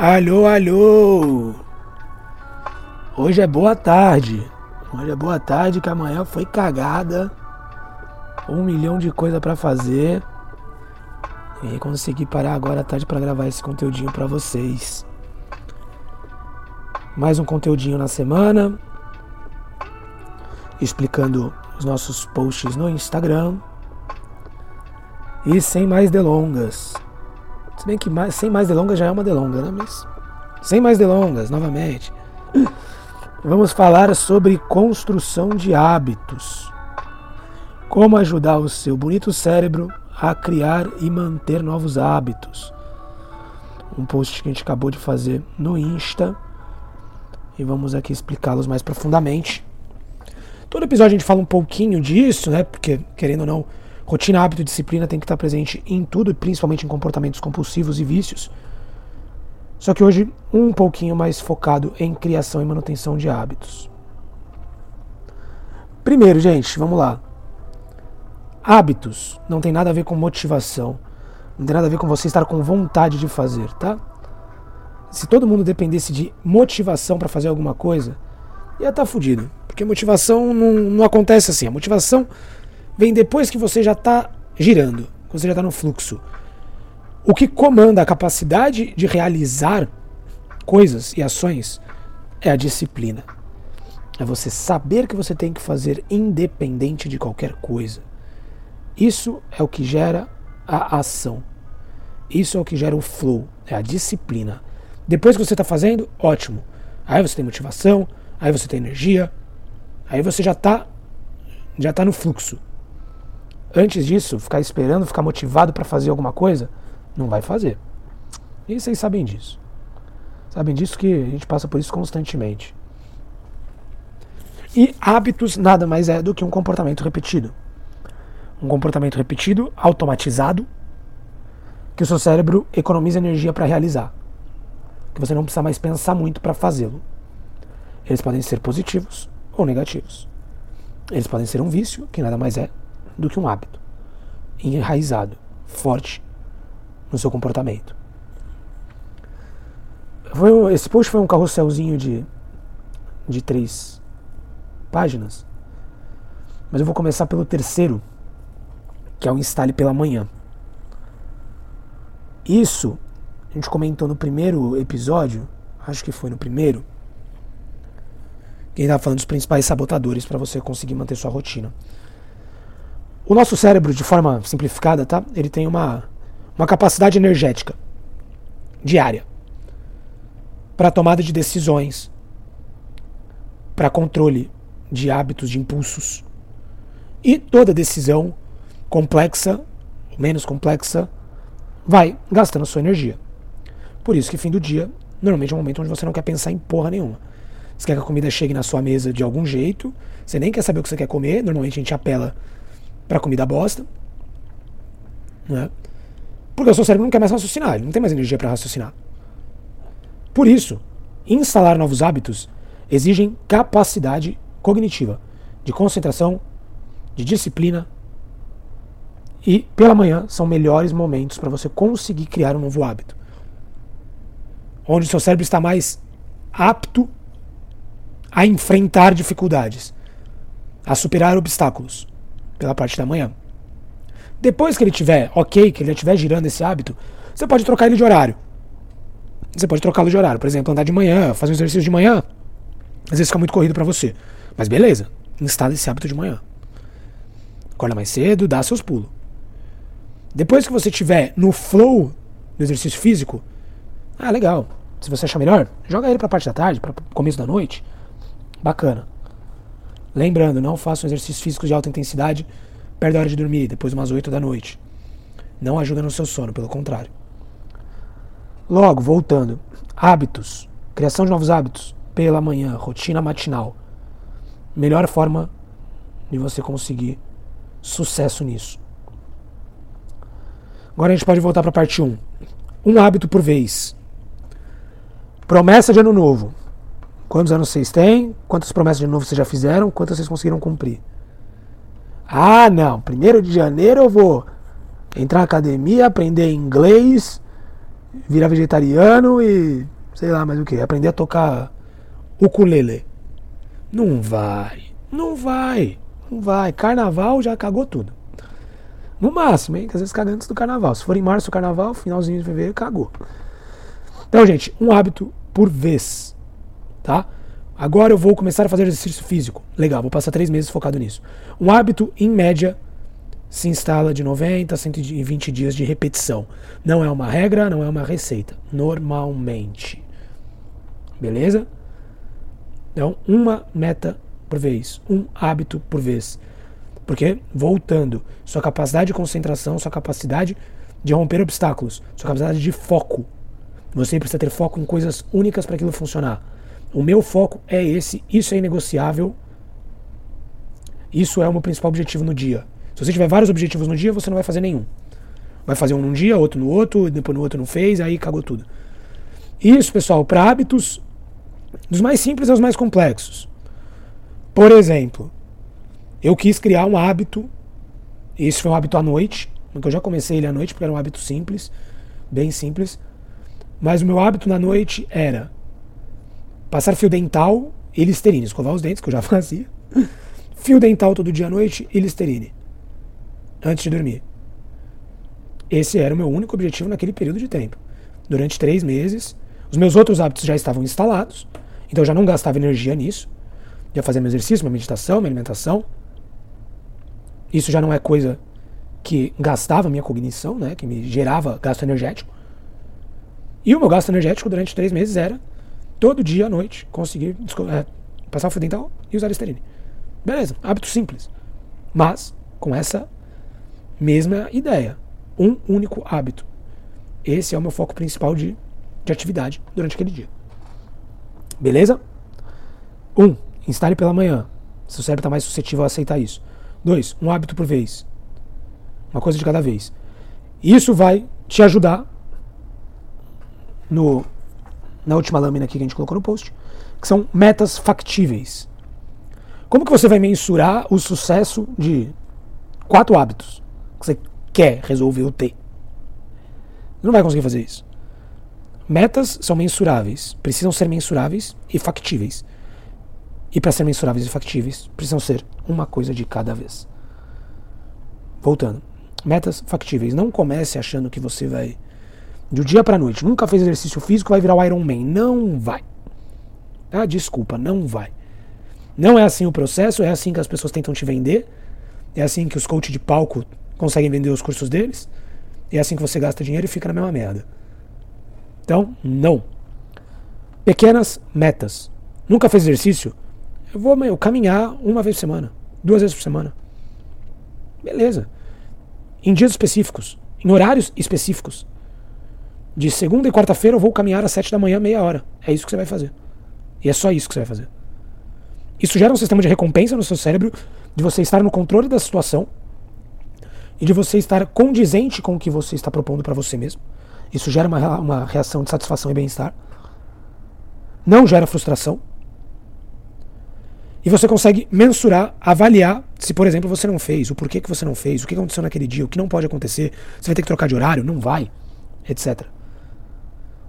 Alô, alô! Hoje é boa tarde. Hoje é boa tarde que amanhã foi cagada. Um milhão de coisa para fazer. E consegui parar agora à tarde para gravar esse conteúdinho para vocês. Mais um conteúdinho na semana. Explicando os nossos posts no Instagram. E sem mais delongas. Se bem que mais, sem mais delongas já é uma delonga, né? Mas sem mais delongas, novamente. Vamos falar sobre construção de hábitos. Como ajudar o seu bonito cérebro a criar e manter novos hábitos. Um post que a gente acabou de fazer no Insta. E vamos aqui explicá-los mais profundamente. Todo episódio a gente fala um pouquinho disso, né? Porque, querendo ou não, rotina, hábito e disciplina tem que estar presente em tudo, principalmente em comportamentos compulsivos e vícios. Só que hoje um pouquinho mais focado em criação e manutenção de hábitos. Primeiro, gente, vamos lá. Hábitos não tem nada a ver com motivação, não tem nada a ver com você estar com vontade de fazer, tá? Se todo mundo dependesse de motivação para fazer alguma coisa, ia estar tá fudido. Porque motivação não, não acontece assim. A motivação vem depois que você já está girando, você já está no fluxo. O que comanda a capacidade de realizar coisas e ações é a disciplina. É você saber que você tem que fazer independente de qualquer coisa. Isso é o que gera a ação. Isso é o que gera o flow, é a disciplina. Depois que você está fazendo, ótimo. Aí você tem motivação, aí você tem energia, aí você já está já tá no fluxo. Antes disso, ficar esperando, ficar motivado para fazer alguma coisa, não vai fazer. E vocês sabem disso. Sabem disso que a gente passa por isso constantemente. E hábitos nada mais é do que um comportamento repetido um comportamento repetido, automatizado, que o seu cérebro economiza energia para realizar. Que você não precisa mais pensar muito para fazê-lo. Eles podem ser positivos ou negativos. Eles podem ser um vício, que nada mais é do que um hábito enraizado, forte no seu comportamento. Foi, esse post foi um carrosselzinho de, de três páginas, mas eu vou começar pelo terceiro, que é o instale pela manhã. Isso a gente comentou no primeiro episódio, acho que foi no primeiro, que estava falando dos principais sabotadores para você conseguir manter sua rotina. O nosso cérebro, de forma simplificada, tá? Ele tem uma, uma capacidade energética diária para tomada de decisões, para controle de hábitos, de impulsos. E toda decisão complexa, menos complexa, vai gastando sua energia. Por isso que fim do dia, normalmente é um momento onde você não quer pensar em porra nenhuma. Você quer que a comida chegue na sua mesa de algum jeito, você nem quer saber o que você quer comer, normalmente a gente apela pra comida bosta. Né? Porque o seu cérebro não quer mais raciocinar, ele não tem mais energia para raciocinar. Por isso, instalar novos hábitos exigem capacidade cognitiva, de concentração, de disciplina, e pela manhã são melhores momentos para você conseguir criar um novo hábito. Onde o seu cérebro está mais apto a enfrentar dificuldades, a superar obstáculos pela parte da manhã. Depois que ele tiver ok, que ele já estiver girando esse hábito, você pode trocar ele de horário. Você pode trocá-lo de horário. Por exemplo, andar de manhã, fazer um exercício de manhã. Às vezes fica muito corrido para você. Mas beleza, instala esse hábito de manhã. Acorda mais cedo, dá seus pulos. Depois que você tiver no flow do exercício físico, ah, legal. Se você achar melhor, joga ele para parte da tarde, para começo da noite. Bacana. Lembrando, não façam exercícios físicos de alta intensidade perto da hora de dormir, depois de umas 8 da noite. Não ajuda no seu sono, pelo contrário. Logo, voltando, hábitos, criação de novos hábitos pela manhã, rotina matinal. Melhor forma de você conseguir sucesso nisso. Agora a gente pode voltar para a parte 1. Um hábito por vez. Promessa de ano novo. Quantos anos vocês têm? Quantas promessas de novo vocês já fizeram? Quantas vocês conseguiram cumprir? Ah, não. Primeiro de janeiro eu vou entrar na academia, aprender inglês virar vegetariano e sei lá mais o que, aprender a tocar ukulele. Não vai, não vai, não vai. Carnaval já cagou tudo. No máximo, hein? Que às vezes caga antes do carnaval. Se for em março o carnaval, finalzinho de fevereiro, cagou. Então, gente, um hábito por vez. Tá? Agora eu vou começar a fazer exercício físico. Legal, vou passar três meses focado nisso. Um hábito, em média, se instala de 90 a 120 dias de repetição. Não é uma regra, não é uma receita. Normalmente. Beleza? Então, uma meta por vez, um hábito por vez. Porque, voltando, sua capacidade de concentração, sua capacidade de romper obstáculos, sua capacidade de foco. Você precisa ter foco em coisas únicas para aquilo funcionar. O meu foco é esse, isso é inegociável. Isso é o meu principal objetivo no dia. Se você tiver vários objetivos no dia, você não vai fazer nenhum. Vai fazer um num dia, outro no outro, depois no outro não fez, aí cagou tudo. Isso, pessoal, para hábitos dos mais simples aos mais complexos. Por exemplo, eu quis criar um hábito, esse foi um hábito à noite, porque eu já comecei ele à noite, porque era um hábito simples, bem simples. Mas o meu hábito na noite era passar fio dental e Listerine, escovar os dentes, que eu já fazia. Fio dental todo dia à noite e Listerine antes de dormir. Esse era o meu único objetivo naquele período de tempo. Durante três meses, os meus outros hábitos já estavam instalados, então eu já não gastava energia nisso. Já fazia meu exercício, minha meditação, minha alimentação. Isso já não é coisa que gastava minha cognição, né, que me gerava gasto energético. E o meu gasto energético durante três meses era todo dia à noite conseguir é, passar o fio dental e usar Listerine. Beleza, hábito simples. Mas com essa Mesma ideia. Um único hábito. Esse é o meu foco principal de, de atividade durante aquele dia. Beleza? Um, instale pela manhã. Seu cérebro está mais suscetível a aceitar isso. Dois, um hábito por vez. Uma coisa de cada vez. Isso vai te ajudar no, na última lâmina aqui que a gente colocou no post, que são metas factíveis. Como que você vai mensurar o sucesso de quatro hábitos? que você quer resolver ter. Não vai conseguir fazer isso. Metas são mensuráveis, precisam ser mensuráveis e factíveis. E para ser mensuráveis e factíveis, precisam ser uma coisa de cada vez. Voltando. Metas factíveis. Não comece achando que você vai do dia para noite, nunca fez exercício físico, vai virar o Iron Man. Não vai. Ah, desculpa, não vai. Não é assim o processo, é assim que as pessoas tentam te vender, é assim que os coaches de palco conseguem vender os cursos deles. É assim que você gasta dinheiro e fica na mesma merda. Então, não. Pequenas metas. Nunca fez exercício? Eu vou caminhar uma vez por semana, duas vezes por semana. Beleza. Em dias específicos, em horários específicos. De segunda e quarta-feira eu vou caminhar às sete da manhã, meia hora. É isso que você vai fazer. E é só isso que você vai fazer. Isso gera um sistema de recompensa no seu cérebro de você estar no controle da situação e de você estar condizente com o que você está propondo para você mesmo. Isso gera uma, uma reação de satisfação e bem-estar. Não gera frustração. E você consegue mensurar, avaliar se, por exemplo, você não fez, o porquê que você não fez, o que aconteceu naquele dia, o que não pode acontecer, você vai ter que trocar de horário, não vai, etc.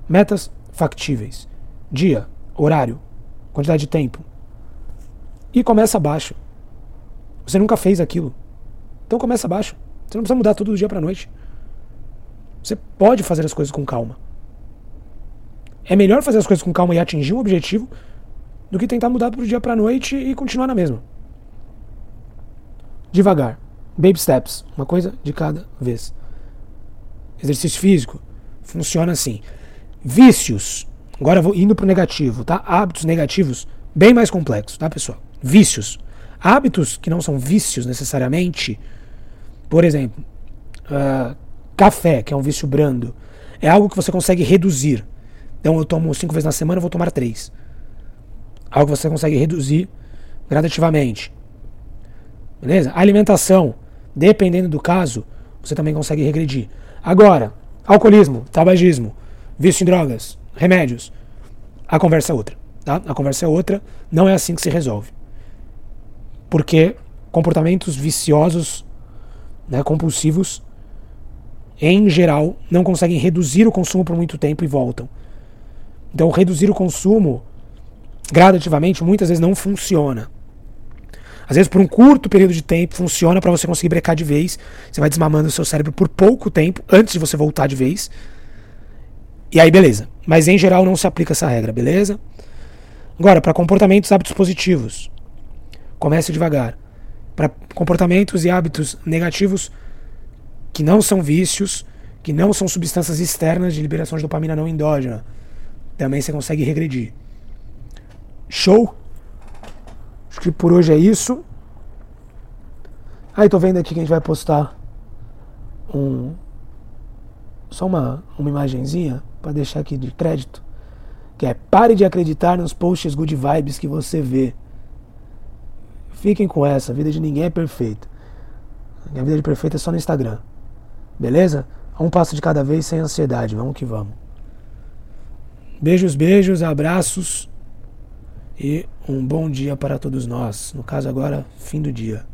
Metas factíveis. Dia, horário, quantidade de tempo. E começa abaixo. Você nunca fez aquilo. Então começa abaixo. Você não precisa mudar tudo do dia para noite. Você pode fazer as coisas com calma. É melhor fazer as coisas com calma e atingir um objetivo do que tentar mudar do dia para noite e continuar na mesma. Devagar. Baby steps. Uma coisa de cada vez. Exercício físico funciona assim. Vícios. Agora vou indo pro negativo, tá? Hábitos negativos, bem mais complexos, tá, pessoal? Vícios. Hábitos que não são vícios necessariamente por exemplo, uh, café, que é um vício brando, é algo que você consegue reduzir. Então eu tomo cinco vezes na semana, eu vou tomar três. Algo que você consegue reduzir gradativamente. Beleza? alimentação, dependendo do caso, você também consegue regredir. Agora, alcoolismo, tabagismo, vício em drogas, remédios, a conversa é outra. Tá? A conversa é outra, não é assim que se resolve. Porque comportamentos viciosos né, compulsivos, em geral, não conseguem reduzir o consumo por muito tempo e voltam. Então, reduzir o consumo gradativamente muitas vezes não funciona. Às vezes, por um curto período de tempo, funciona para você conseguir brecar de vez. Você vai desmamando o seu cérebro por pouco tempo antes de você voltar de vez. E aí, beleza. Mas em geral não se aplica essa regra, beleza? Agora, para comportamentos hábitos positivos, comece devagar. Para comportamentos e hábitos negativos que não são vícios, que não são substâncias externas de liberação de dopamina não endógena, também você consegue regredir. Show? Acho que por hoje é isso. Aí tô vendo aqui que a gente vai postar um só uma, uma imagenzinha para deixar aqui de crédito, que é pare de acreditar nos posts good vibes que você vê. Fiquem com essa, a vida de ninguém é perfeita. A vida de perfeita é só no Instagram. Beleza? Um passo de cada vez sem ansiedade, vamos que vamos. Beijos, beijos, abraços e um bom dia para todos nós. No caso agora, fim do dia.